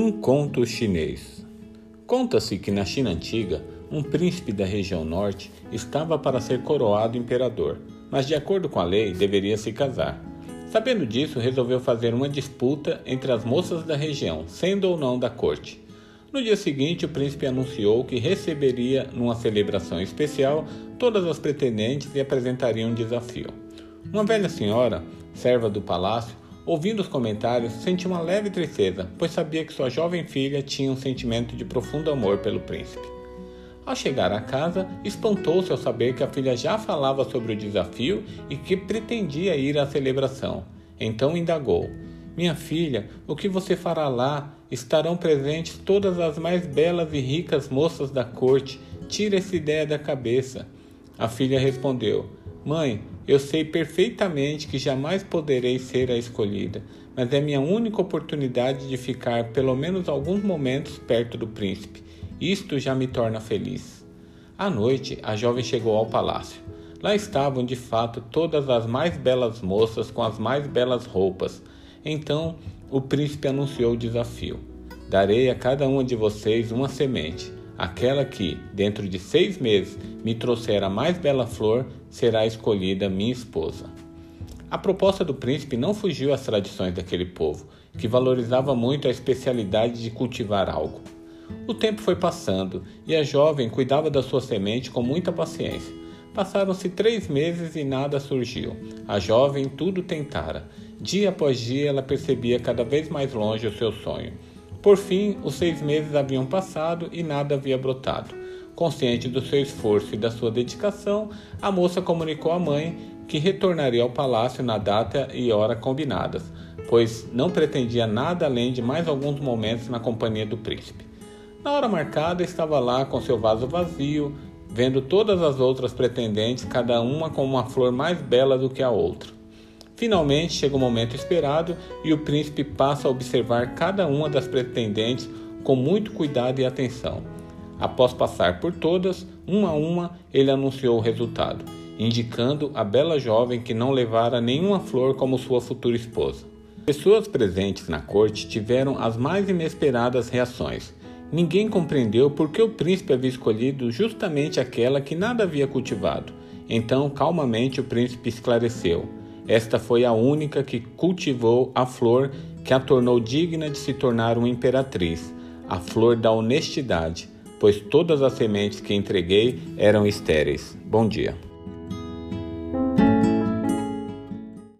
Um conto chinês. Conta-se que na China antiga, um príncipe da região norte estava para ser coroado imperador, mas de acordo com a lei deveria se casar. Sabendo disso, resolveu fazer uma disputa entre as moças da região, sendo ou não da corte. No dia seguinte, o príncipe anunciou que receberia, numa celebração especial, todas as pretendentes e apresentaria um desafio. Uma velha senhora, serva do palácio, Ouvindo os comentários, sentiu uma leve tristeza, pois sabia que sua jovem filha tinha um sentimento de profundo amor pelo príncipe. Ao chegar à casa, espantou-se ao saber que a filha já falava sobre o desafio e que pretendia ir à celebração. Então indagou: Minha filha, o que você fará lá? Estarão presentes todas as mais belas e ricas moças da corte. Tira essa ideia da cabeça. A filha respondeu: Mãe, eu sei perfeitamente que jamais poderei ser a escolhida, mas é minha única oportunidade de ficar pelo menos alguns momentos perto do príncipe. Isto já me torna feliz. À noite, a jovem chegou ao palácio. Lá estavam de fato todas as mais belas moças com as mais belas roupas. Então o príncipe anunciou o desafio: Darei a cada uma de vocês uma semente. Aquela que, dentro de seis meses, me trouxer a mais bela flor, será escolhida minha esposa. A proposta do príncipe não fugiu às tradições daquele povo, que valorizava muito a especialidade de cultivar algo. O tempo foi passando e a jovem cuidava da sua semente com muita paciência. Passaram-se três meses e nada surgiu. A jovem tudo tentara. Dia após dia ela percebia cada vez mais longe o seu sonho. Por fim, os seis meses haviam passado e nada havia brotado. Consciente do seu esforço e da sua dedicação, a moça comunicou à mãe que retornaria ao palácio na data e hora combinadas, pois não pretendia nada além de mais alguns momentos na companhia do príncipe. Na hora marcada, estava lá com seu vaso vazio, vendo todas as outras pretendentes, cada uma com uma flor mais bela do que a outra. Finalmente chega o momento esperado e o príncipe passa a observar cada uma das pretendentes com muito cuidado e atenção. Após passar por todas, uma a uma, ele anunciou o resultado, indicando a bela jovem que não levara nenhuma flor como sua futura esposa. Pessoas presentes na corte tiveram as mais inesperadas reações. Ninguém compreendeu por que o príncipe havia escolhido justamente aquela que nada havia cultivado. Então, calmamente, o príncipe esclareceu. Esta foi a única que cultivou a flor que a tornou digna de se tornar uma imperatriz, a flor da honestidade, pois todas as sementes que entreguei eram estéreis. Bom dia.